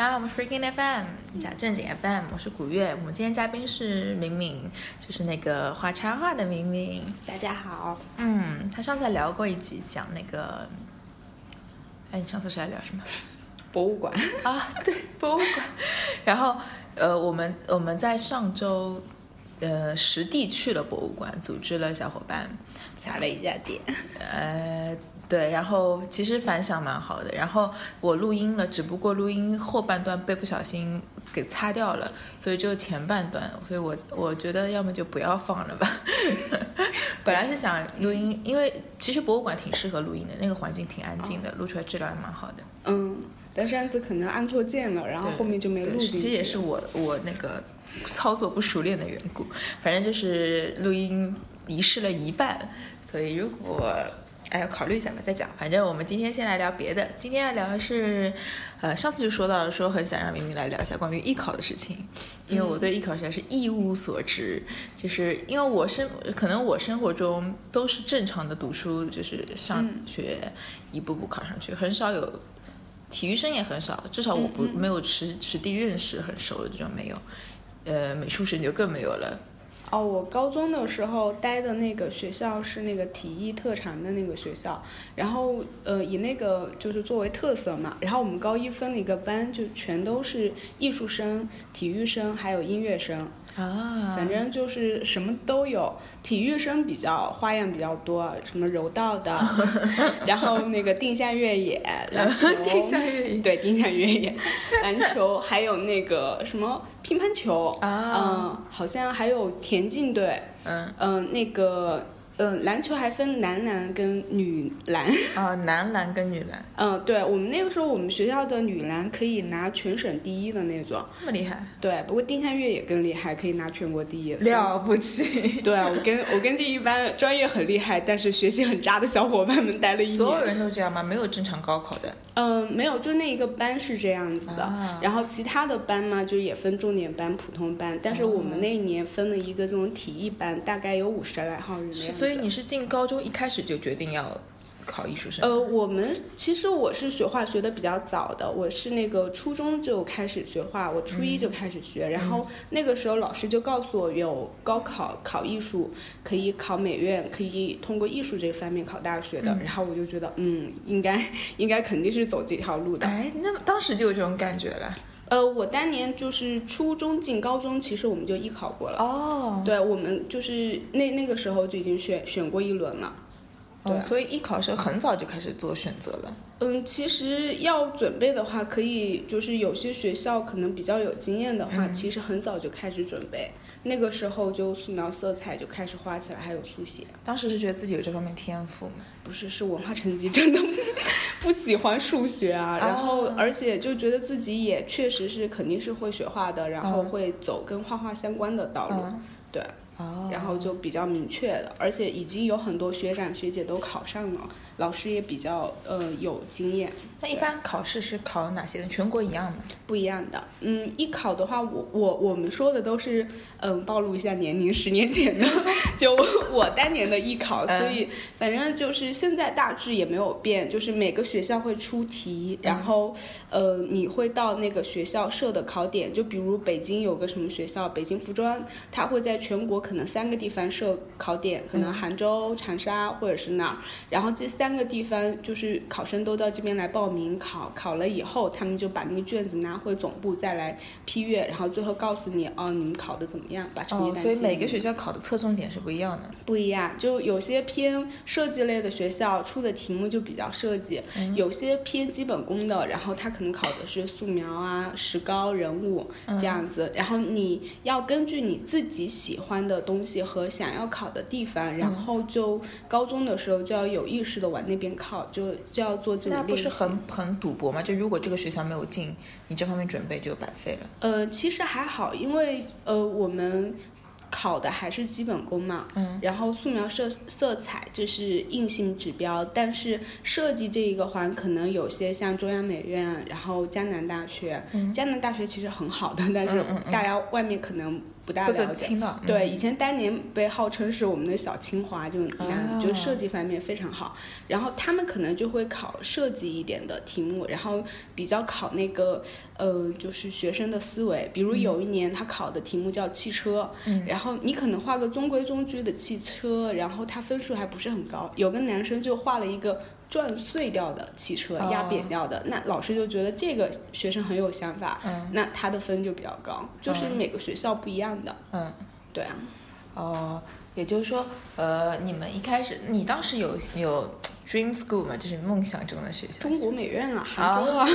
大家好，我们 Freaking FM 讲正经 FM，我是古月。我们今天嘉宾是明明，就是那个画插画的明明。大家好。嗯，他上次聊过一集，讲那个，哎，你上次是在聊什么？博物馆啊，对，博物馆。然后，呃，我们我们在上周，呃，实地去了博物馆，组织了小伙伴，查了一家店。呃。对，然后其实反响蛮好的。然后我录音了，只不过录音后半段被不小心给擦掉了，所以只有前半段。所以我我觉得要么就不要放了吧。本来是想录音，因为其实博物馆挺适合录音的，那个环境挺安静的，录出来质量也蛮好的。嗯，但上次可能按错键了，然后后面就没录进去。其实也是我我那个操作不熟练的缘故。反正就是录音遗失了一半，所以如果。哎，要考虑一下吧，再讲。反正我们今天先来聊别的。今天要聊的是，呃，上次就说到了，说很想让明明来聊一下关于艺考的事情，因为我对艺考实在是一无所知。就是因为我生，可能我生活中都是正常的读书，就是上学一步步考上去，很少有体育生也很少，至少我不没有实实地认识很熟的这种没有。呃，美术生就更没有了。哦，我高中的时候待的那个学校是那个体育特长的那个学校，然后呃以那个就是作为特色嘛，然后我们高一分了一个班，就全都是艺术生、体育生还有音乐生。啊，反正就是什么都有，体育生比较花样比较多，什么柔道的，然后那个定向越野篮 球，定向越野，对，定向越野篮球，还有那个什么乒乓球，嗯，好像还有田径队，嗯。嗯，那个。嗯，篮球还分男篮跟女篮。啊，男篮跟女篮。嗯，对，我们那个时候，我们学校的女篮可以拿全省第一的那种。那么厉害。对，不过丁香月也更厉害，可以拿全国第一。了不起。对，我跟我跟这一班专业很厉害，但是学习很渣的小伙伴们待了一年。所有人都这样吗？没有正常高考的？嗯，没有，就那一个班是这样子的。然后其他的班嘛，就也分重点班、普通班。但是我们那一年分了一个这种体育班，大概有五十来号人。所以你是进高中一开始就决定要？考艺术生？呃，我们其实我是学画学的比较早的，我是那个初中就开始学画，我初一就开始学，然后那个时候老师就告诉我有高考考艺术，可以考美院，可以通过艺术这方面考大学的，然后我就觉得，嗯，应该应该肯定是走这条路的。哎，那当时就有这种感觉了？呃，我当年就是初中进高中，其实我们就艺考过了。哦，对，我们就是那那个时候就已经选选过一轮了。对，所以艺考是很早就开始做选择了。嗯，其实要准备的话，可以就是有些学校可能比较有经验的话，其实很早就开始准备。那个时候就素描、色彩就开始画起来，还有速写。当时是觉得自己有这方面天赋吗？不是，是文化成绩真的 不喜欢数学啊。然后，而且就觉得自己也确实是肯定是会学画的，然后会走跟画画相关的道路。对。然后就比较明确了，而且已经有很多学长学姐都考上了。老师也比较呃有经验。那一般考试是考哪些？全国一样吗？不一样的。嗯，艺考的话，我我我们说的都是嗯暴露一下年龄，十年前的，就我当年的艺考，所以反正就是现在大致也没有变，就是每个学校会出题，然后呃你会到那个学校设的考点，就比如北京有个什么学校，北京服装，它会在全国可能三个地方设考点，可能杭州、长沙或者是哪儿，然后这三。个地方就是考生都到这边来报名考，考了以后他们就把那个卷子拿回总部再来批阅，然后最后告诉你哦，你们考的怎么样，把成绩单。哦，所以每个学校考的侧重点是不一样的。不一样，就有些偏设计类的学校出的题目就比较设计，有些偏基本功的，然后他可能考的是素描啊、石膏、人物这样子，然后你要根据你自己喜欢的东西和想要考的地方，然后就高中的时候就要有意识的往。那边靠就就要做这个那不是很很赌博吗？就如果这个学校没有进，你这方面准备就白费了。呃，其实还好，因为呃我们考的还是基本功嘛，嗯，然后素描色色彩这是硬性指标，但是设计这一个环可能有些像中央美院，然后江南大学，嗯江南大学其实很好的，但是大家外面可能不大了解。对，以前当年被号称是我们的小清华，就就设计方面非常好。然后他们可能就会考设计一点的题目，然后比较考那个呃，就是学生的思维。比如有一年他考的题目叫汽车，嗯然后你可能画个中规中矩的汽车，然后他分数还不是很高。有个男生就画了一个。撞碎掉的汽车，哦压扁掉的，那老师就觉得这个学生很有想法，嗯。那他的分就比较高，就是嗯每个学校不一样的，嗯。对啊。哦，也就是说，呃，你们一开始，你当时有有 dream school 嘛？就是梦想中的学校。中国美院啊，杭州啊，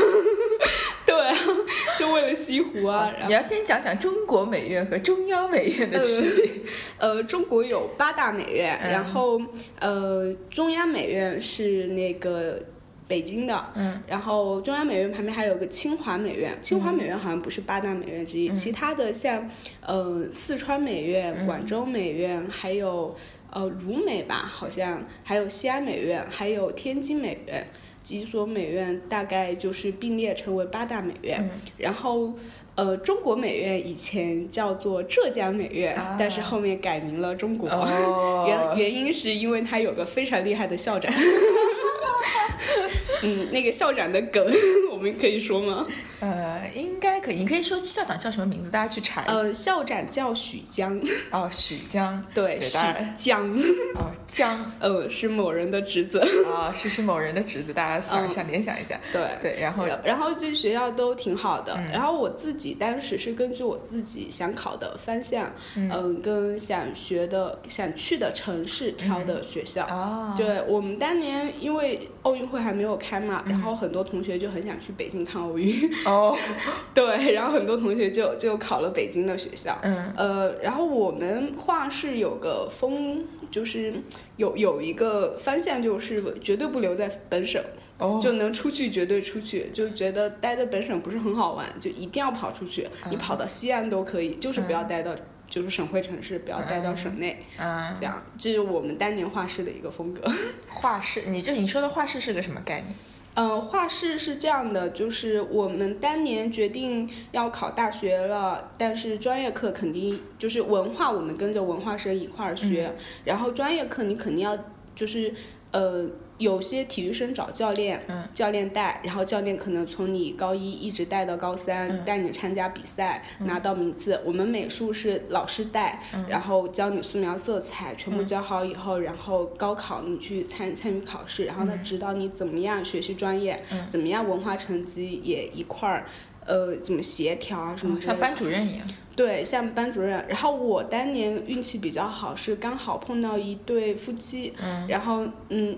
对啊，就为了西湖啊。你要先讲讲中国美院和中央美院的区别。呃，中国有八大美院，嗯然后呃，中央美院是那个北京的，嗯。然后中央美院旁边还有个清华美院，清华美院好像不是八大美院之一，嗯。其他的像呃四川美院、嗯广州美院，还有呃鲁美吧，好像还有西安美院，还有天津美院。几所美院大概就是并列成为八大美院，嗯。然后，呃，中国美院以前叫做浙江美院，啊。但是后面改名了中国。哦。原原因是因为它有个非常厉害的校长。嗯，那个校长的梗 我们可以说吗？呃，应该可以。你可以说校长叫什么名字？大家去查一下。呃，校长叫许江，哦，许江。对，许江，哦，江。呃，是某人的侄子。哦，是是某人的侄子，大家想一下，联想一下。对，对，然后然后这学校都挺好的。嗯然后我自己当时是根据我自己想考的方向，嗯、跟想学的、想去的城市挑的学校。哦，对我们当年因为奥运会还没有开然后很多同学就很想去北京看奥运，哦，对，然后很多同学就就考了北京的学校。嗯呃，然后我们画室有个风，就是有有一个方向，就是绝对不留在本省，哦，就能出去绝对出去，就觉得待在本省不是很好玩，就一定要跑出去。你跑到西安都可以，就是不要待到就是省会城市，不要带到省内，嗯，这样这是我们当年画室的一个风格。画室，你这你说的画室是个什么概念？嗯，画室是这样的，就是我们当年决定要考大学了，但是专业课肯定就是文化，我们跟着文化生一块儿学，然后专业课你肯定要就是呃。有些体育生找教练，嗯教练带，然后教练可能从你高一一直带到高三，嗯带你参加比赛，拿到名次。我们美术是老师带，嗯然后教你素描、色彩，全部教好以后，然后高考你去参参与考试，然后嗯他指导你怎么样学习专业，怎么样文化成绩也一块儿。呃，怎么协调啊什么哦像班主任一样。对，像班主任。然后我当年运气比较好，是刚好碰到一对夫妻，嗯然后嗯，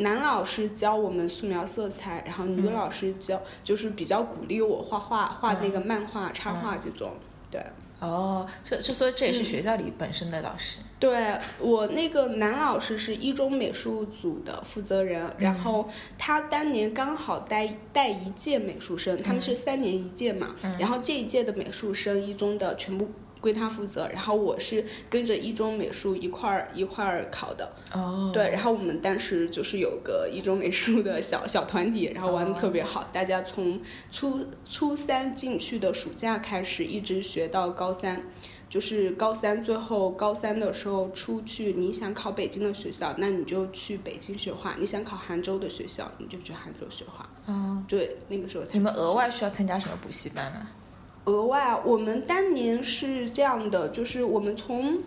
男老师教我们素描色彩，然后女嗯老师教、就是比较鼓励我画画，画那嗯个漫画、插画这种。对，哦，这这所以这也是嗯学校里本身的老师。对我那个男老师是一中美术组的负责人，然后他当年刚好带带一届美术生，他们是三年一届嘛，然后这一届的美术生一中的全部归他负责，然后我是跟着一中美术一块儿一块儿考的，哦，对，然后我们当时就是有个一中美术的小小团体，然后玩的特别好，大家从初初三进去的暑假开始，一直学到高三。就是高三最后高三的时候出去，你想考北京的学校，那你就去北京学画；你想考杭州的学校，你就去杭州学画。哦，对，那个时候你们额外需要参加什么补习班吗？额外，我们当年是这样的，就是我们从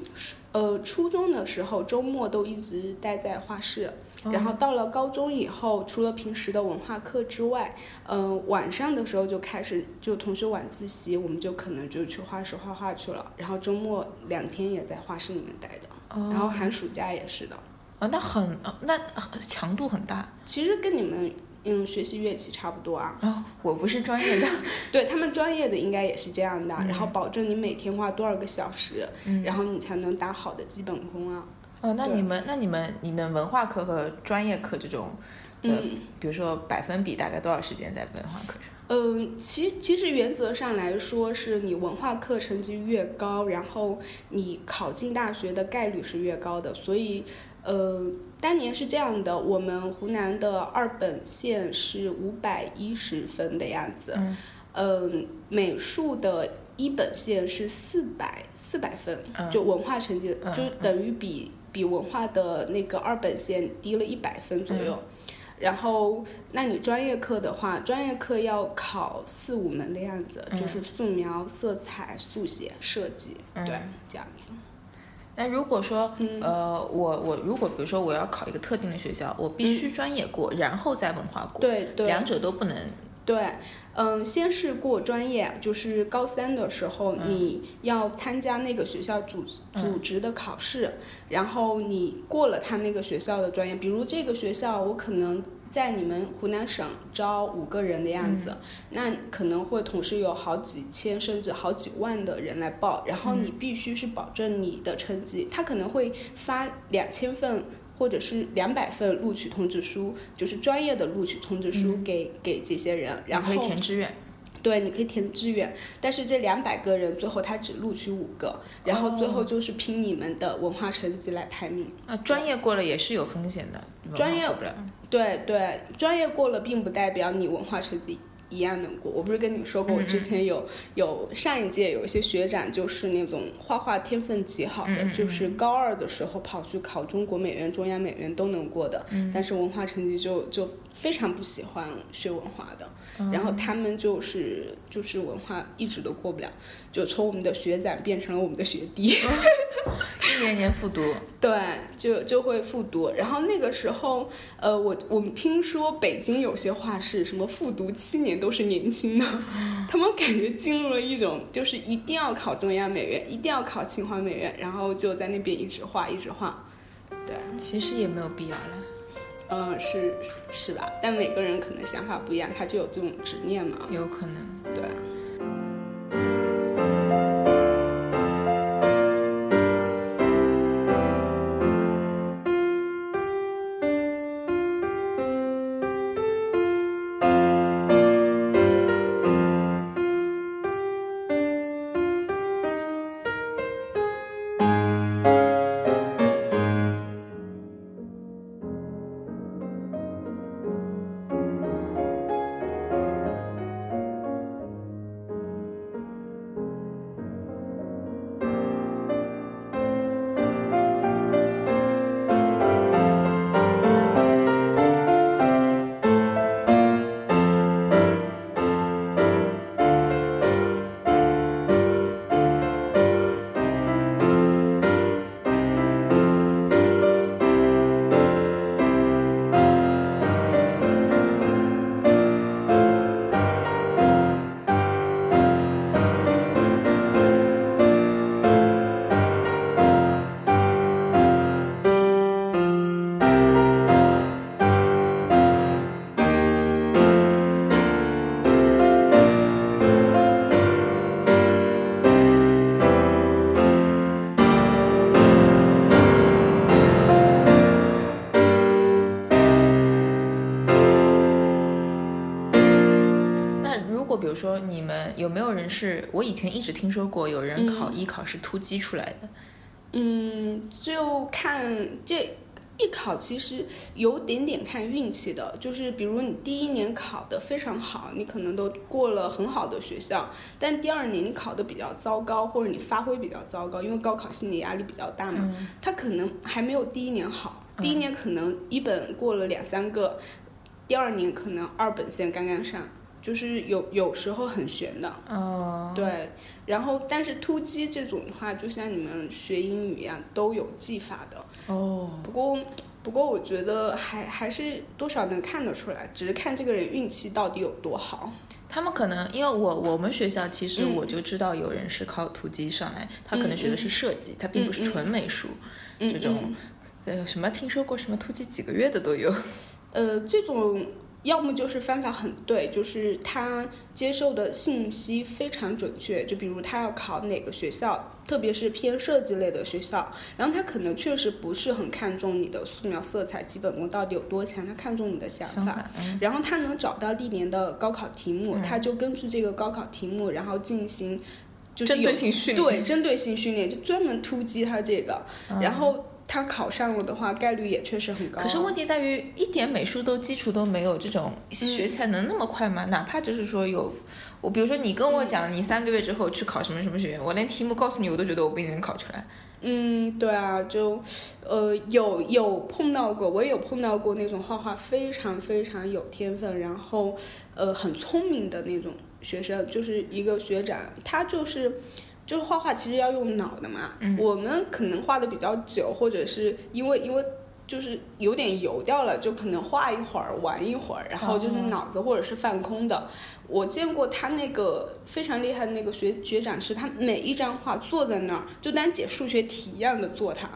呃初中的时候，周末都一直待在画室，然后到了高中以后，除了平时的文化课之外，嗯、晚上的时候就开始就同学晚自习，我们就可能就去画室画画去了，然后周末两天也在画室里面待的，哦然后寒暑假也是的。哦，那很哦那强度很大。其实跟你们嗯学习乐器差不多啊，哦，我不是专业的。对他们专业的应该也是这样的，嗯然后保证你每天花多少个小时，嗯然后你才能打好的基本功啊。哦，那你们那你们你们文化课和专业课这种，呃，嗯，比如说百分比大概多少时间在文化课上？嗯，其其实原则上来说，是你文化课成绩越高，然后你考进大学的概率是越高的。所以，呃，当年是这样的，我们湖南的二本线是五百一十分的样子，嗯，美术的一本线是四百四百分，就文化成绩就等于比比文化的那个二本线低了一百分左右。然后，那你专业课的话，专业课要考四五门的样子，就是素描、色彩、速写、设计，对，这样子。那如果说，呃，我我如果比如说我要考一个特定的学校，我必须专业过，然后再文化过，对对，两者都不能。对，嗯，先是过专业，就是高三的时候你要参加那个学校组组织的考试，然后你过了他那个学校的专业，比如这个学校我可能在你们湖南省招五个人的样子，那可能会同时有好几千甚至好几万的人来报，然后你必须是保证你的成绩，他可能会发两千份。或者是两百份录取通知书，就是专业的录取通知书给给这些人，然后填志愿。对，你可以填志愿，但是这两百个人最后他只录取五个，然后最后就是凭你们的文化成绩来排名。啊，专业过了也是有风险的，专业过不了。对对，专业过了并不代表你文化成绩。一样能过，我不是跟你说过，我之前有有上一届有一些学长就是那种画画天分极好的，就是高二的时候跑去考中国美院、中央美院都能过的，但是文化成绩就就非常不喜欢学文化的，然后他们就是就是文化一直都过不了，就从我们的学长变成了我们的学弟，一年年复读，对，就就会复读，然后那个时候，呃，我我们听说北京有些画室什么复读七年。都是年轻的，他们感觉进入了一种，就是一定要考中央美院，一定要考清华美院，然后就在那边一直画，一直画。对，其实也没有必要了。嗯，是是吧？但每个人可能想法不一样，他就有这种执念嘛。有可能，如说，你们有没有人是？我以前一直听说过有人考艺考是突击出来的。嗯，就看这艺考其实有点点看运气的，就是比如你第一年考的非常好，你可能都过了很好的学校，但第二年你考的比较糟糕，或者你发挥比较糟糕，因为高考心理压力比较大嘛，他可能还没有第一年好，第一年可能一本过了两三个，第二年可能二本线刚刚上。就是有有时候很悬的，哦，对，然后但是突击这种的话，就像你们学英语一样，都有技法的，哦，不过不过我觉得还还是多少能看得出来，只是看这个人运气到底有多好。他们可能因为我我们学校其实我就知道有人是靠突击上来，他可能学的是设计，他并不是纯美术，这种呃什么听说过什么突击几个月的都有，呃这种。要么就是方法很对，就是他接受的信息非常准确。就比如他要考哪个学校，特别是偏设计类的学校，然后他可能确实不是很看重你的素描、色彩、基本功到底有多强，他看重你的想法。然后他能找到历年的高考题目，他就根据这个高考题目，然后进行就是针对性训练，对针对性训练，就专门突击他这个，然后。他考上了的话，概率也确实很高。可是问题在于，一点美术都基础都没有，这种学起来能那么快吗？哪怕就是说有，我比如说你跟我讲，你三个月之后去考什么什么学院，我连题目告诉你，我都觉得我不一定能考出来。嗯，对啊，就，呃，有有碰到过，我也有碰到过那种画画非常非常有天分，然后，呃，很聪明的那种学生，就是一个学长，他就是。就是画画其实要用脑的嘛，我们可能画的比较久，或者是因为因为。就是有点油掉了，就可能画一会儿，玩一会儿，然后就是脑子或者是放空的。我见过他那个非常厉害的那个学学长，是他每一张画坐在那儿，就当解数学题一样的做它，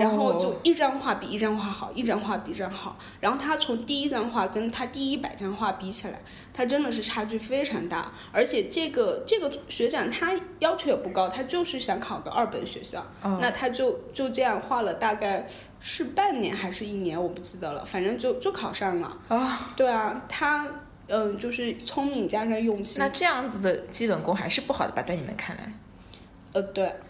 然后就一张画比一张画好，一张画比一张好。然后他从第一张画跟他第一百张画比起来，他真的是差距非常大。而且这个这个学长他要求也不高，他就是想考个二本学校，那他就就这样画了大概。是半年还是一年，我不记得了，反正就就考上了。啊，对啊，他嗯，就是聪明加上用心。那这样子的基本功还是不好的吧，在你们看来？呃，对，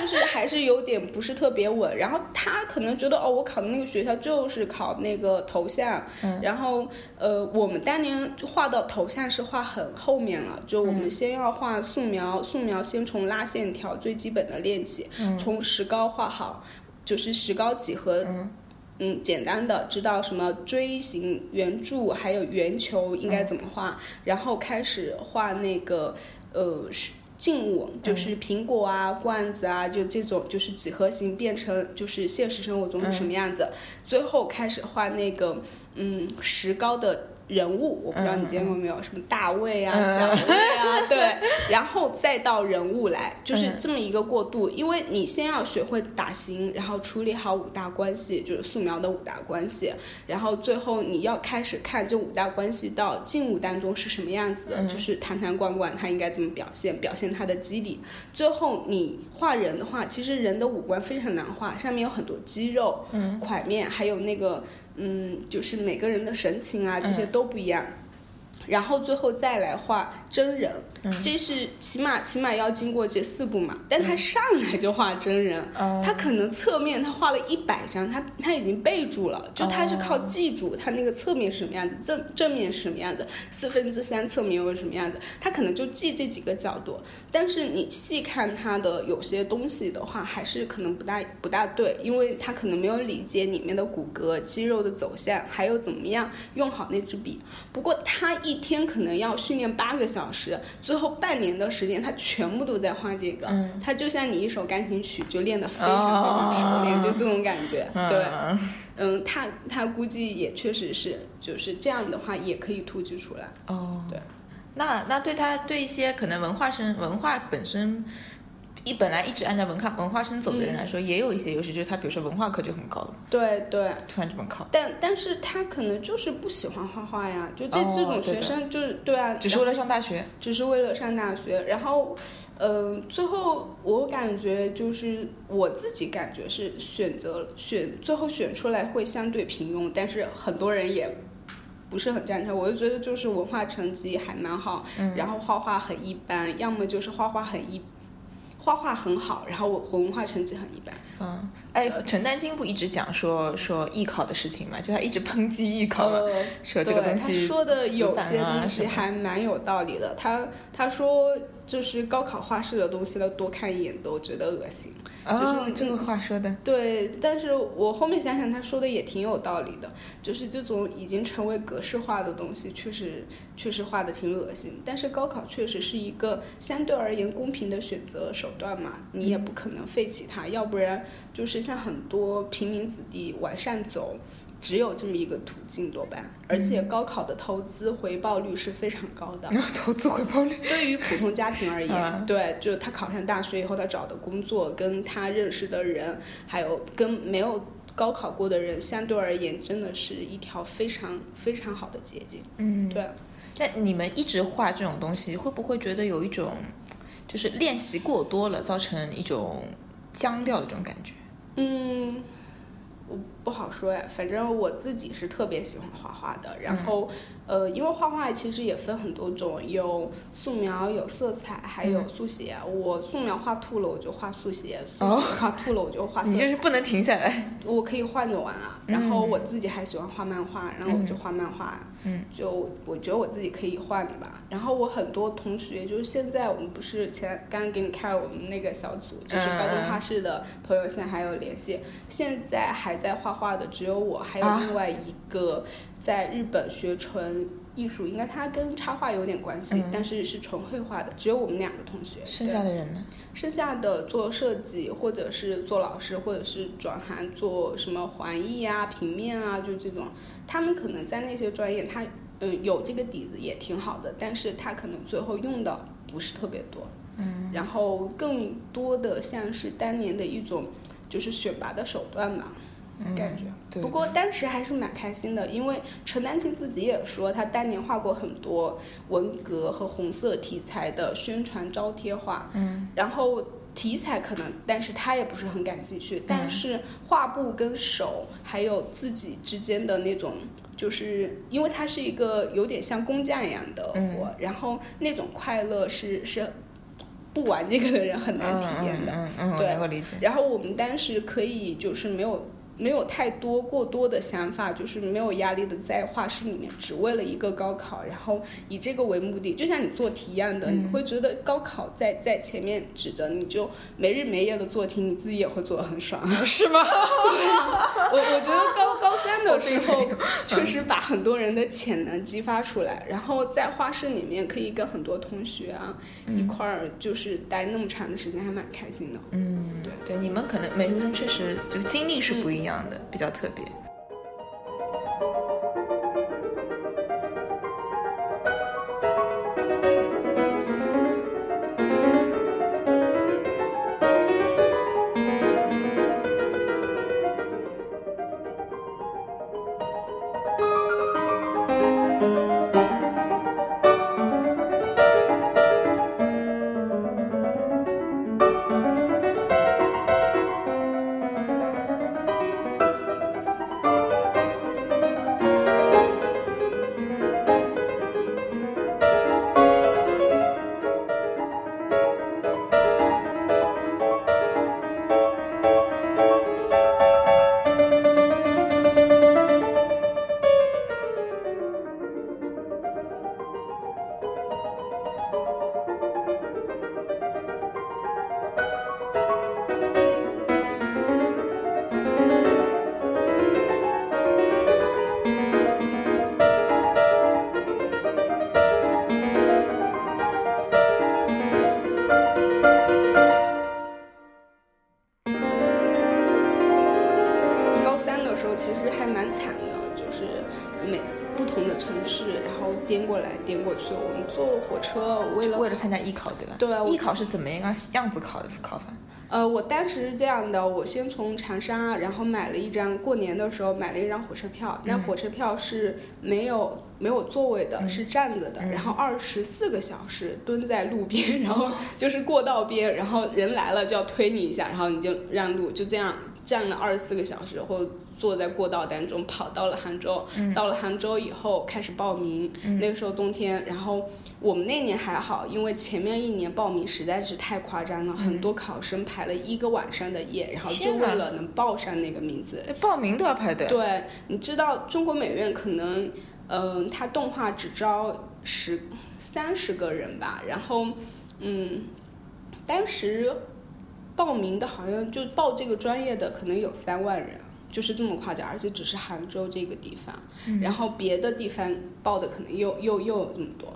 就是还是有点不是特别稳。然后他可能觉得，哦，我考的那个学校就是考那个头像。嗯。然后呃，我们当年画到头像是画很后面了，就我们先要画素描，素描先从拉线条最基本的练起，从石膏画好。就是石膏几何，嗯，简单的知道什么锥形、圆柱，还有圆球应该怎么画，然后开始画那个呃静物，就是苹果啊、罐子啊，就这种就是几何形变成就是现实生活中是什么样子，最后开始画那个嗯石膏的。人物我不知道你见过没有，什么大卫啊、小卫啊，对，然后再到人物来，就是这么一个过渡。因为你先要学会打形，然后处理好五大关系，就是素描的五大关系，然后最后你要开始看这五大关系到静物当中是什么样子的，就是坛坛罐罐它应该怎么表现，表现它的肌理。最后你画人的话，其实人的五官非常难画，上面有很多肌肉、块面，还有那个。嗯，就是每个人的神情啊，这些都不一样。然后最后再来画真人，这是起码起码要经过这四步嘛。但他上来就画真人，他可能侧面他画了一百张，他他已经备注了，就他是靠记住他那个侧面是什么样子，正正面是什么样子，四分之三侧面又是什么样子，他可能就记这几个角度。但是你细看他的有些东西的话，还是可能不大不大对，因为他可能没有理解里面的骨骼、肌肉的走向，还有怎么样用好那支笔。不过他一一天可能要训练八个小时，最后半年的时间他全部都在画这个，他就像你一首钢琴曲就练得非常非常熟练，就这种感觉。对，嗯，他他估计也确实是，就是这样的话也可以突击出来。哦，对，那那对他对一些可能文化生文化本身。一本来一直按照文化文化生走的人来说，也有一些优势，就是他比如说文化课就很高。对对。突然这么考。但但是他可能就是不喜欢画画呀，就这这种学生就是对啊。只是为了上大学。只是为了上大学，然后，嗯，最后我感觉就是我自己感觉是选择选最后选出来会相对平庸，但是很多人也不是很赞成。我就觉得就是文化成绩还蛮好，然后画画很一般，要么就是画画很一。画画很好，然后我文化成绩很一般。嗯，哎，陈丹青不一直讲说说艺考的事情嘛，就他一直抨击艺考嘛，说这个东西。他说的有些东西还蛮有道理的。他他说。就是高考画室的东西，他多看一眼都觉得恶心。就是这个话说的。对，但是我后面想想，他说的也挺有道理的。就是这种已经成为格式化的东西，确实确实画的挺恶心。但是高考确实是一个相对而言公平的选择手段嘛，你也不可能废弃它，要不然就是像很多平民子弟往上走。只有这么一个途径多半，而且高考的投资回报率是非常高的。投资回报率对于普通家庭而言，对，就他考上大学以后，他找的工作跟他认识的人，还有跟没有高考过的人，相对而言真的是一条非常非常好的捷径。嗯，对。那你们一直画这种东西，会不会觉得有一种，就是练习过多了，造成一种僵掉的这种感觉？嗯。我不好说呀，反正我自己是特别喜欢画画的。然后，呃，因为画画其实也分很多种，有素描，有色彩，还有速写。我素描画吐了，我就画速写；速写画吐了，我就画。你就是不能停下来。我可以换着玩啊。然后我自己还喜欢画漫画，然后我就画漫画。嗯。就我觉得我自己可以换的吧。然后我很多同学，就是现在我们不是前刚刚给你看我们那个小组，就是高中画室的朋友，现在还有联系。现在还。在画画的只有我，还有另外一个在日本学纯艺术，应该他跟插画有点关系，但是是纯绘画的，只有我们两个同学。剩下的人呢？剩下的做设计，或者是做老师，或者是转行做什么环艺啊、平面啊，就这种。他们可能在那些专业，他嗯有这个底子也挺好的，但是他可能最后用的不是特别多。嗯。然后更多的像是当年的一种就是选拔的手段吧。感觉，不过当时还是蛮开心的，因为陈丹青自己也说，他当年画过很多文革和红色题材的宣传招贴画，嗯，然后题材可能，但是他也不是很感兴趣，但是画布跟手还有自己之间的那种，就是因为他是一个有点像工匠一样的活，然后那种快乐是是不玩这个的人很难体验的，嗯嗯，对，能够理解。然后我们当时可以就是没有。没有太多过多的想法，就是没有压力的在画室里面，只为了一个高考，然后以这个为目的，就像你做题一样的，你会觉得高考在在前面指着，你就没日没夜的做题，你自己也会做的很爽，是吗？我我觉得高 高三的时候确实把很多人的潜能激发出来，然后在画室里面可以跟很多同学啊一块儿就是待那么长的时间，还蛮开心的。嗯，对对，你们可能美术生确实这个经历是不一样。样的比较特别。是怎么一个样子考的考法？呃，我当时是这样的，我先从长沙，然后买了一张过年的时候买了一张火车票，那火车票是没有没有座位的，是站着的，然后二十四个小时蹲在路边，然后就是过道边，然后人来了就要推你一下，然后你就让路，就这样站了二十四个小时，或坐在过道当中跑到了杭州，到了杭州以后开始报名，那个时候冬天，然后。我们那年还好，因为前面一年报名实在是太夸张了，很多考生排了一个晚上的夜，然后就为了能报上那个名字。报名都要排队。对，你知道中国美院可能，嗯，他动画只招十三十个人吧，然后，嗯，当时报名的好像就报这个专业的可能有三万人，就是这么夸张，而且只是杭州这个地方，然后别的地方报的可能又又又有那么多。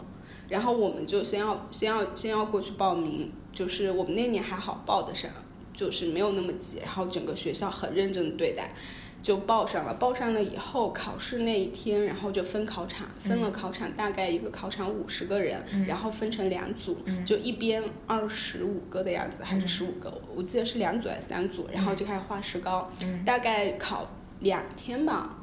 然后我们就先要先要先要过去报名，就是我们那年还好报得上，就是没有那么急。然后整个学校很认真的对待，就报上了。报上了以后，考试那一天，然后就分考场，分了考场，大概一个考场五十个人，然后分成两组，就一边二十五个的样子，还是十五个，我记得是两组还是三组，然后就开始画石膏，大概考两天吧。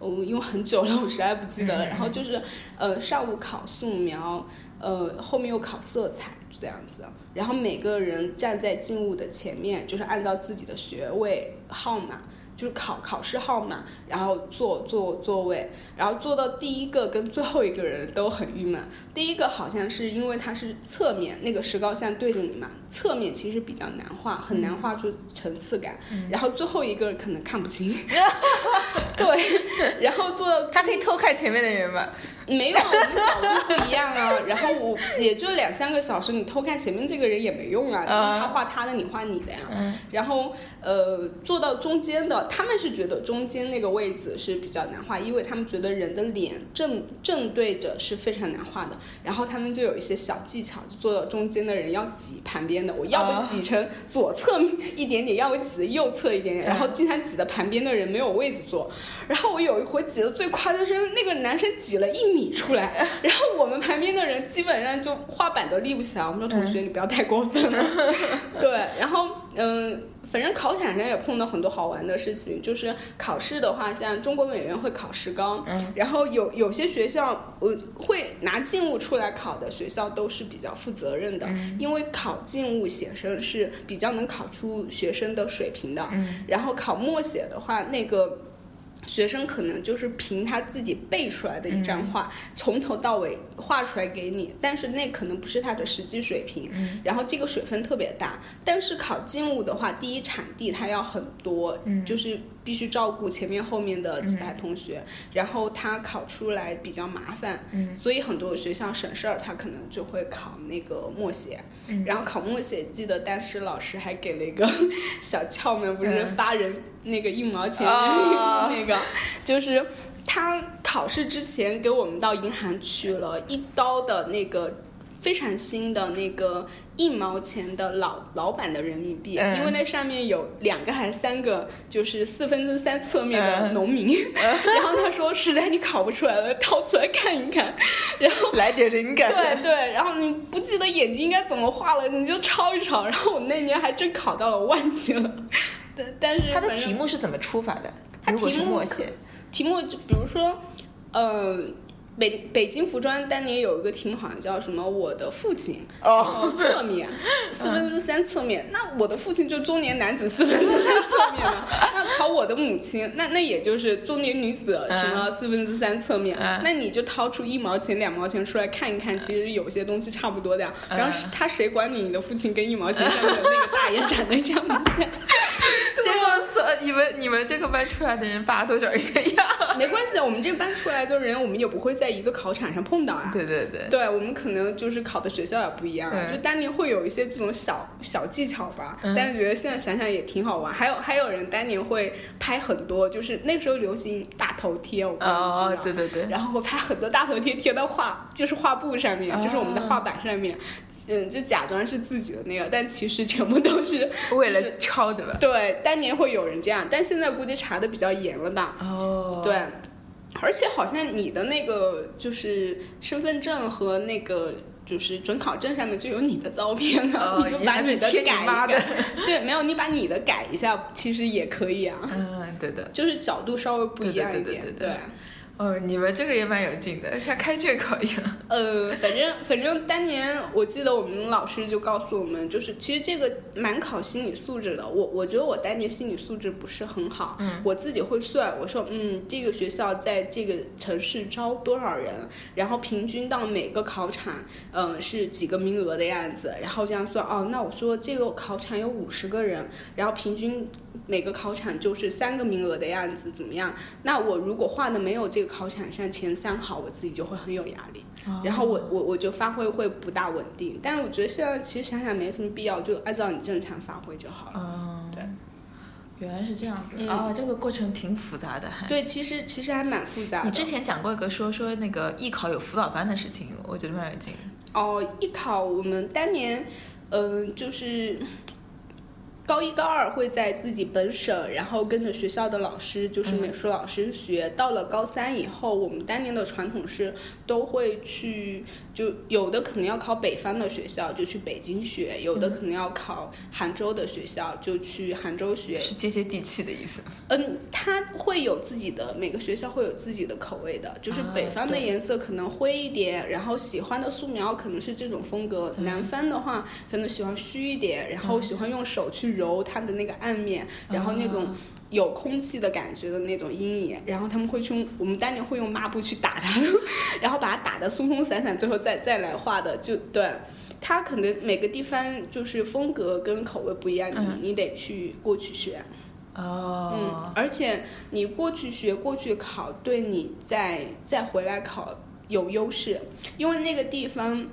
我因为很久了，我实在不记得了。然后就是，呃，上午考素描，呃，后面又考色彩，就这样子。然后每个人站在静物的前面，就是按照自己的学位号码。就是考考试号码，然后坐坐座位，然后坐到第一个跟最后一个人都很郁闷。第一个好像是因为它是侧面，那个石膏像对着你嘛，侧面其实比较难画，很难画出层次感。然后最后一个可能看不清。对，然后坐到他可以偷看前面的人吧。没有，我们角度不一样啊。然后我也就两三个小时，你偷看前面这个人也没用啊。他画他的，你画你的呀。然后呃，坐到中间的，他们是觉得中间那个位置是比较难画，因为他们觉得人的脸正正对着是非常难画的。然后他们就有一些小技巧，就坐到中间的人要挤旁边的，我要不挤成左侧一点点，要不挤的右侧一点点。然后经常挤的旁边的人没有位子坐。然后我有一回挤的最夸张是那个男生挤了一米。米出来，然后我们旁边的人基本上就画板都立不起来。我们说同学，你不要太过分了。对，然后嗯，反正考场上也碰到很多好玩的事情。就是考试的话，像中国美院会考石膏，然后有有些学校我会拿静物出来考的学校都是比较负责任的，因为考静物写生是比较能考出学生的水平的。然后考默写的话，那个。学生可能就是凭他自己背出来的一张画，从头到尾画出来给你，但是那可能不是他的实际水平，然后这个水分特别大。但是考静物的话，第一场地它要很多，就是。必须照顾前面后面的几排同学，然后他考出来比较麻烦，所以很多学校省事儿，他可能就会考那个默写。然后考默写，记得当时老师还给了一个 小窍门，不是发人那个一毛钱 那个，就是他考试之前给我们到银行取了一刀的那个非常新的那个。一毛钱的老老版的人民币，因为那上面有两个还是三个，就是四分之三侧面的农民。然后他说：“实在你考不出来了，掏出来看一看，然后来点灵感。”对对，然后你不记得眼睛应该怎么画了，你就抄一抄。然后我那年还真考到了，我忘记了。但但是他的题目是怎么出法的？他题目写，题目就比如说，嗯。北北京服装当年有一个题目，好像叫什么？我的父亲哦，侧面 四分之三侧面。那我的父亲就中年男子四分之三侧面嘛。那考我的母亲，那那也就是中年女子什么四分之三侧面。那你就掏出一毛钱、两毛钱出来看一看，其实有些东西差不多的呀。然后他谁管你？你的父亲跟一毛钱上面的那个大爷长得像不像？结果，你们你们这个班出来的人爸都长一个样。没关系，我们这班出来的人，我们也不会在一个考场上碰到啊。对对对。对，我们可能就是考的学校也不一样，就当年会有一些这种小小技巧吧。但是觉得现在想想也挺好玩。还有还有人当年会拍很多，就是那时候流行大头贴，我不知道。哦，对对对。然后会拍很多大头贴贴到画，就是画布上面，就是我们的画板上面。嗯，就假装是自己的那个，但其实全部都是 为了抄的吧？对，当年会有人这样，但现在估计查的比较严了吧？哦，对，而且好像你的那个就是身份证和那个就是准考证上面就有你的照片了，你就把你的改一改。对，没有，你把你的改一下，其实也可以啊。嗯，对的，就是角度稍微不一样一点，对。哦，你们这个也蛮有劲的，像开卷考一样。呃，反正反正当年我记得我们老师就告诉我们，就是其实这个蛮考心理素质的。我我觉得我当年心理素质不是很好，我自己会算，我说嗯，这个学校在这个城市招多少人，然后平均到每个考场，嗯，是几个名额的样子，然后这样算。哦，那我说这个考场有五十个人，然后平均。每个考场就是三个名额的样子，怎么样？那我如果画的没有这个考场上前三好，我自己就会很有压力，然后我我我就发挥会不大稳定。但是我觉得现在其实想想没什么必要，就按照你正常发挥就好了。对，原来是这样子哦，这个过程挺复杂的，还对，其实其实还蛮复杂。你之前讲过一个说说那个艺考有辅导班的事情，我觉得蛮有劲。哦，艺考我们当年，嗯，就是。高一高二会在自己本省，然后跟着学校的老师，就是美术老师学。到了高三以后，我们当年的传统是都会去，就有的可能要考北方的学校，就去北京学；有的可能要考杭州的学校，就去杭州学。是接接地气的意思。嗯，它会有自己的，每个学校会有自己的口味的。就是北方的颜色可能灰一点，然后喜欢的素描可能是这种风格；南方的话，可能喜欢虚一点，然后喜欢用手去。揉它的那个暗面，然后那种有空气的感觉的那种阴影，然后他们会去，我们当年会用抹布去打它，然后把它打得松松散散，最后再再来画的，就对。它可能每个地方就是风格跟口味不一样，你你得去过去学。哦。嗯，而且你过去学过去考，对你再再回来考有优势，因为那个地方。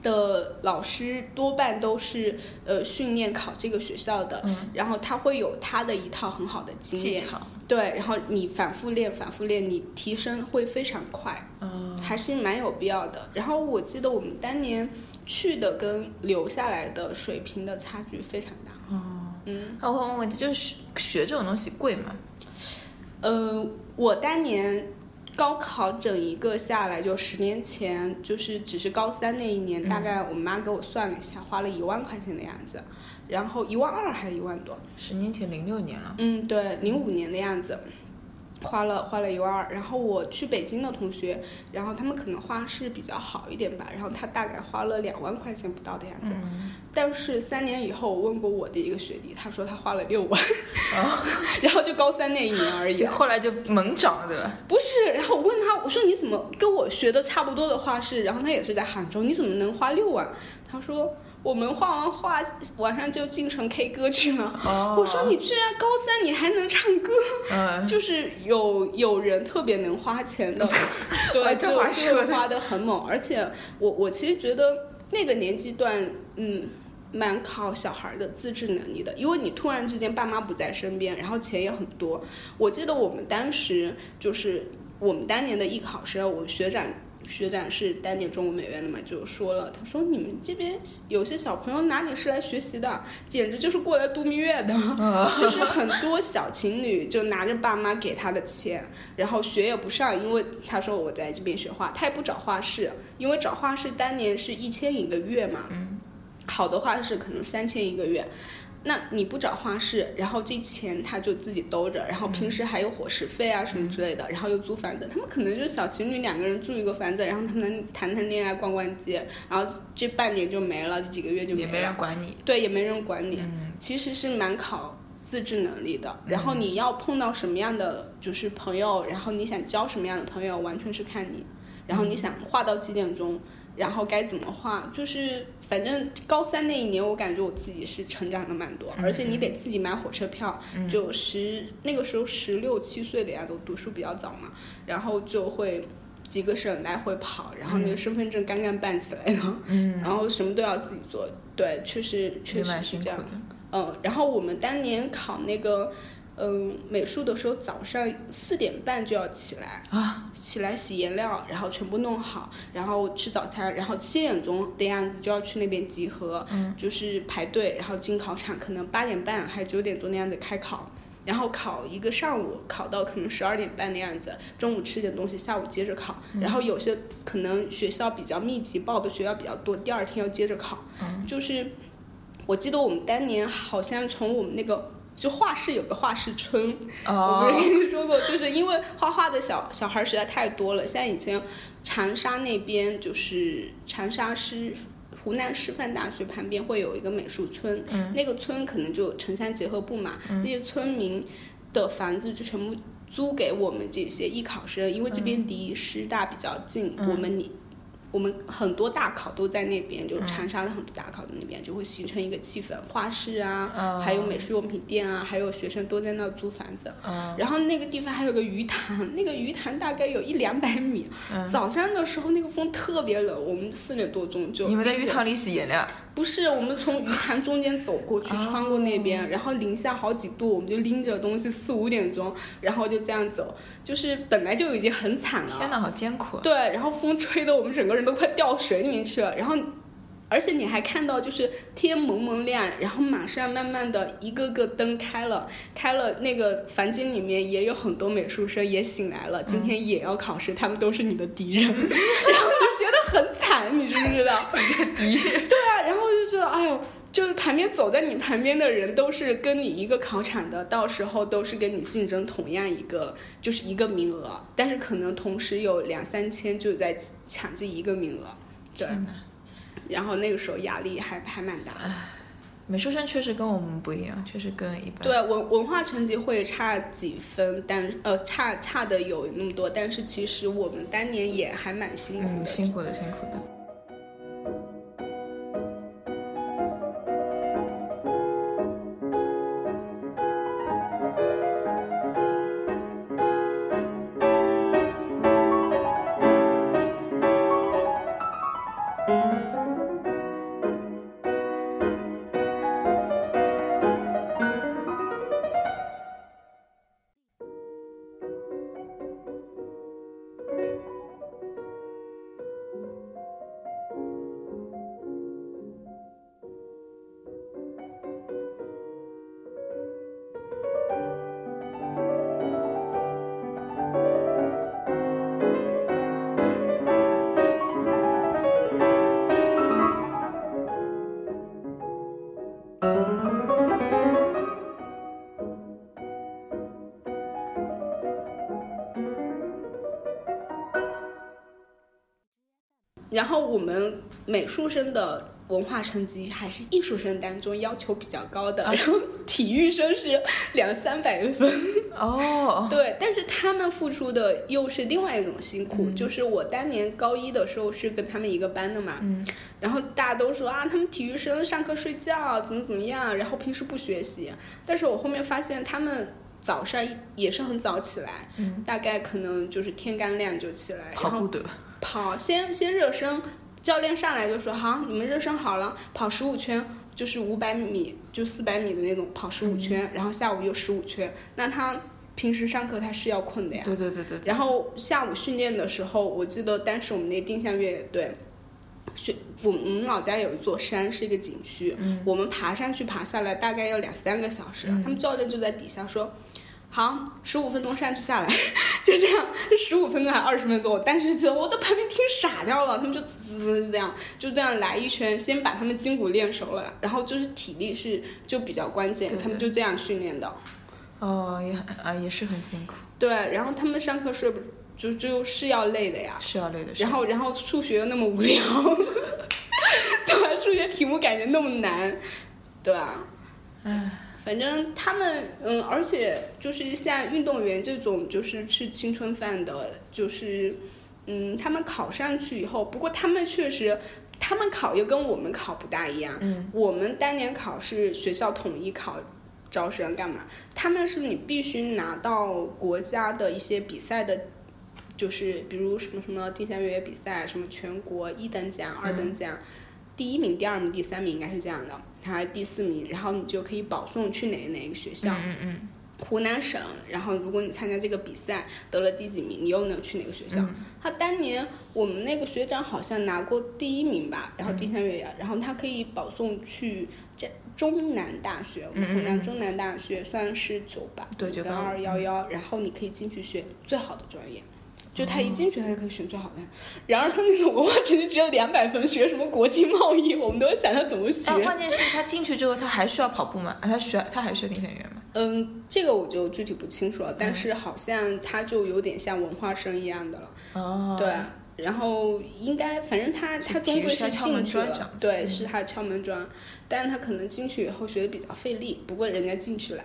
的老师多半都是呃训练考这个学校的，然后他会有他的一套很好的经验，对，然后你反复练，反复练，你提升会非常快，还是蛮有必要的。然后我记得我们当年去的跟留下来的水平的差距非常大。哦，嗯，那我问问题，就是学这种东西贵吗？呃，我当年。高考整一个下来，就十年前，就是只是高三那一年，大概我妈给我算了一下，花了一万块钱的样子，然后一万二还是一万多？十年前零六年了。嗯，对，零五年的样子。花了花了一万二，然后我去北京的同学，然后他们可能画是比较好一点吧，然后他大概花了两万块钱不到的样子。但是三年以后，我问过我的一个学弟，他说他花了六万，然后就高三那一年而已。后来就猛涨了，对吧？不是，然后我问他，我说你怎么跟我学的差不多的画室，然后他也是在杭州，你怎么能花六万？他说。我们画完画，晚上就进城 K 歌去了。我说你居然高三你还能唱歌，就是有有人特别能花钱的，对，就就花的很猛。而且我我其实觉得那个年纪段，嗯，蛮考小孩的自制能力的，因为你突然之间爸妈不在身边，然后钱也很多。我记得我们当时就是我们当年的艺考生，我们学长。学长是当年中国美院的嘛，就说了，他说你们这边有些小朋友哪里是来学习的，简直就是过来度蜜月的，就是很多小情侣就拿着爸妈给他的钱，然后学也不上，因为他说我在这边学画，他也不找画室，因为找画室当年是一千一个月嘛，好的画室可能三千一个月。那你不找画室，然后这钱他就自己兜着，然后平时还有伙食费啊什么之类的，然后又租房子，他们可能就是小情侣两个人住一个房子，然后他们谈谈恋爱、逛逛街，然后这半年就没了，这几个月就没了。也没人管你。对，也没人管你。其实是蛮考自制能力的，然后你要碰到什么样的就是朋友，然后你想交什么样的朋友，完全是看你，然后你想画到几点钟。然后该怎么画？就是反正高三那一年，我感觉我自己是成长了蛮多，而且你得自己买火车票，就十那个时候十六七岁的呀，都读书比较早嘛，然后就会几个省来回跑，然后那个身份证刚刚办起来的，然后什么都要自己做，对，确实确实是这样，嗯，然后我们当年考那个。嗯，美术的时候早上四点半就要起来啊，起来洗颜料，然后全部弄好，然后吃早餐，然后七点钟的样子就要去那边集合，嗯，就是排队，然后进考场，可能八点半还九点钟那样子开考，然后考一个上午，考到可能十二点半那样子，中午吃点东西，下午接着考，然后有些可能学校比较密集，报的学校比较多，第二天要接着考，嗯，就是我记得我们当年好像从我们那个。就画室有个画室村，我不是跟你说过，就是因为画画的小小孩实在太多了。现在已经长沙那边，就是长沙师湖南师范大学旁边会有一个美术村，那个村可能就城乡结合部嘛，那些村民的房子就全部租给我们这些艺考生，因为这边离师大比较近，我们你。我们很多大考都在那边，就长沙的很多大考的那边，就会形成一个气氛，画室啊，还有美术用品店啊，还有学生都在那租房子。然后那个地方还有个鱼塘，那个鱼塘大概有一两百米。早上的时候那个风特别冷，我们四点多钟就。你们在鱼塘里洗颜料？不是，我们从鱼塘中间走过去，穿过那边，然后零下好几度，我们就拎着东西四五点钟，然后就这样走，就是本来就已经很惨了。天哪，好艰苦。对，然后风吹的我们整个人都快掉水里面去了，然后。而且你还看到就是天蒙蒙亮，然后马上慢慢的一个个灯开了，开了那个房间里面也有很多美术生也醒来了，今天也要考试，他们都是你的敌人，然 后很惨，你知不知道？敌人。对啊，然后就觉得哎呦。就是旁边走在你旁边的人都是跟你一个考场的，到时候都是跟你竞争同样一个，就是一个名额，但是可能同时有两三千就在抢这一个名额，对。然后那个时候压力还还蛮大。美术生确实跟我们不一样，确实跟一般。对文文化成绩会差几分，但呃差差的有那么多，但是其实我们当年也还蛮辛苦的，辛苦的辛苦的。然后我们美术生的文化成绩还是艺术生当中要求比较高的，然后体育生是两三百分。哦，对，但是他们付出的又是另外一种辛苦。就是我当年高一的时候是跟他们一个班的嘛，然后大家都说啊，他们体育生上课睡觉怎么怎么样，然后平时不学习。但是我后面发现他们早上也是很早起来，大概可能就是天刚亮就起来，跑步的。跑，先先热身，教练上来就说好，你们热身好了，跑十五圈，就是五百米，就四百米的那种跑十五圈，然后下午又十五圈。那他平时上课他是要困的呀。对对对对。然后下午训练的时候，我记得当时我们那定向越野队，训我我们老家有一座山是一个景区，我们爬上去爬下来大概要两三个小时，他们教练就在底下说。好，十五分钟上去下来，就这样，这十五分钟还二十分钟，但是就我在旁边听傻掉了，他们就滋这样，就这样来一圈，先把他们筋骨练熟了，然后就是体力是就比较关键，他们就这样训练的。哦，也啊也是很辛苦。对，然后他们上课睡不就就是要累的呀，是要累的。然后然后数学又那么无聊，对，数学题目感觉那么难，对吧？唉。反正他们，嗯，而且就是像运动员这种，就是吃青春饭的，就是，嗯，他们考上去以后，不过他们确实，他们考又跟我们考不大一样。嗯。我们当年考是学校统一考招生干嘛？他们是你必须拿到国家的一些比赛的，就是比如什么什么定向越野比赛，什么全国一等奖、二等奖。第一名、第二名、第三名应该是这样的，他第四名，然后你就可以保送去哪哪个学校，嗯嗯，湖南省。然后如果你参加这个比赛得了第几名，你又能去哪个学校？他当年我们那个学长好像拿过第一名吧，然后定向越野，然后他可以保送去这中南大学，湖南中南大学算是九八对九八二幺幺，然后你可以进去学最好的专业。就他一进去，他就可以选最好的。然而他那种文化成绩只有两百分，学什么国际贸易，我们都想他怎么学。关键是他进去之后，他还需要跑步吗？他需要，他还需要定向员吗？嗯，这个我就具体不清楚了。但是好像他就有点像文化生一样的了。哦。对，然后应该反正他他终归是进去了，对，是他敲门砖。但是他可能进去以后学的比较费力，不过人家进去了。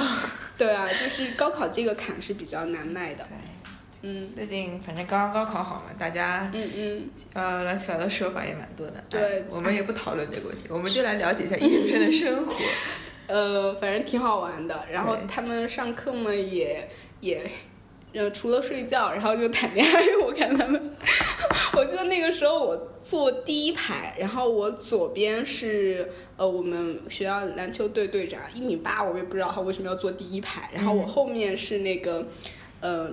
对啊，就是高考这个坎是比较难迈的。对。嗯，最近反正刚刚高考好嘛，大家嗯嗯，呃，乱七八糟说法也蛮多的。对，我们也不讨论这个问题，我们就来了解一下艺术生的生活。呃，反正挺好玩的。然后他们上课嘛，也也，呃，除了睡觉，然后就谈恋爱。我看他们，我记得那个时候我坐第一排，然后我左边是呃我们学校篮球队队长，一米八，我也不知道他为什么要坐第一排。然后我后面是那个。嗯，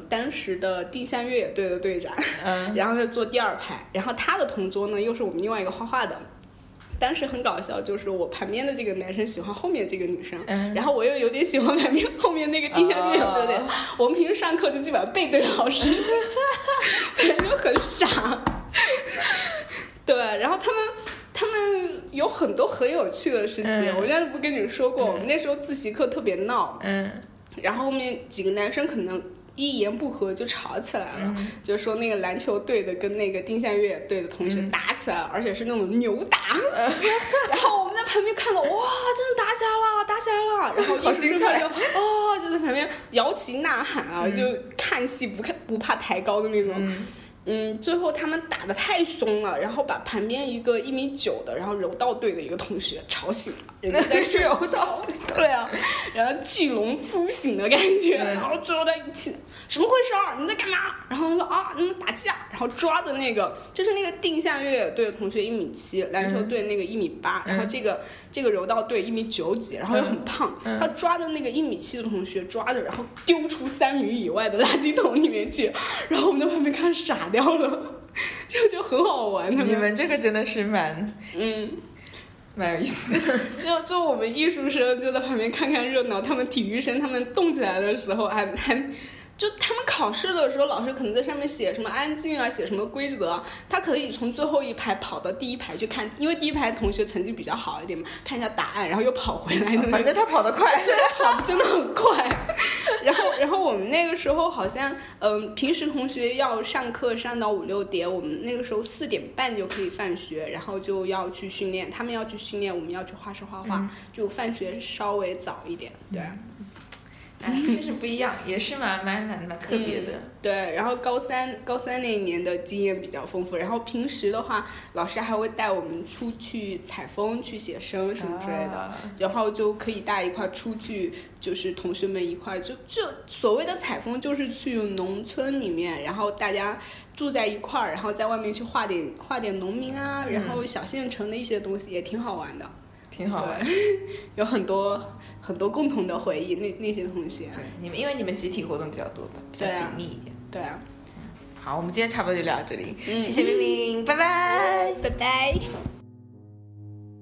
当时的定向越野队的队长，然后他坐第二排，然后他的同桌呢又是我们另外一个画画的，当时很搞笑，就是我旁边的这个男生喜欢后面这个女生，嗯。然后我又有点喜欢旁边后面那个定向越野队的。哦。我们平时上课就基本上背对老师，反正就很傻。对，然后他们他们有很多很有趣的事情，嗯。我原来不跟你说过，我们那时候自习课特别闹，嗯。然后后面几个男生可能一言不合就吵起来了，嗯就说那个篮球队的跟那个定向越野队的同学嗯打起来了，而且是那种扭打。然后我们在旁边看到，哇，真的打起来了，打起来了。然后好精彩就哦，就在旁边摇旗呐喊啊，嗯就看戏不看不怕抬高的那种。嗯嗯，最后他们打的太凶了，然后把旁边一个一米九的，然后柔道队的一个同学吵醒了，人家在睡 柔道觉。对啊，然后巨龙苏醒的感觉，嗯然后最后在一起，什么回事儿？你在干嘛？然后他说啊，你们打架，然后抓着那个就是那个定向越野队的同学一米七，篮球队那个一米八、然后这个这个柔道队一米九几，然后又很胖，他抓着那个一米七的同学抓着，然后丢出三米以外的垃圾桶里面去，然后我们在旁边看傻掉了，就就很好玩。他你们这个真的是蛮嗯。蛮有意思。就就我们艺术生就在旁边看看热闹，他们体育生他们动起来的时候还还。就他们考试的时候，老师可能在上面写什么安静啊，写什么规则啊，他可以从最后一排跑到第一排去看，因为第一排同学成绩比较好一点嘛，看一下答案，然后又跑回来反正他跑得快，对，跑的真的很快。然后，然后我们那个时候好像，嗯、平时同学要上课上到五六点，我们那个时候四点半就可以放学，然后就要去训练，他们要去训练，我们要去画室画画，就放学稍微早一点，对。哎，确实不一样，也是蛮蛮蛮蛮特别的。对，然后高三高三那一年的经验比较丰富，然后平时的话，老师还会带我们出去采风、去写生什么之类的，啊然后就可以大家一块儿出去，就是同学们一块儿，就就所谓的采风，就是去农村里面，然后大家住在一块儿，然后在外面去画点画点农民啊，然后小县城的一些东西也挺好玩的，挺好玩。有很多很多共同的回忆，那那些同学，对，你们因为你们集体活动比较多吧，比较紧密一点。对啊，好，我们今天差不多就聊到这里，嗯谢谢冰冰，拜拜。拜拜。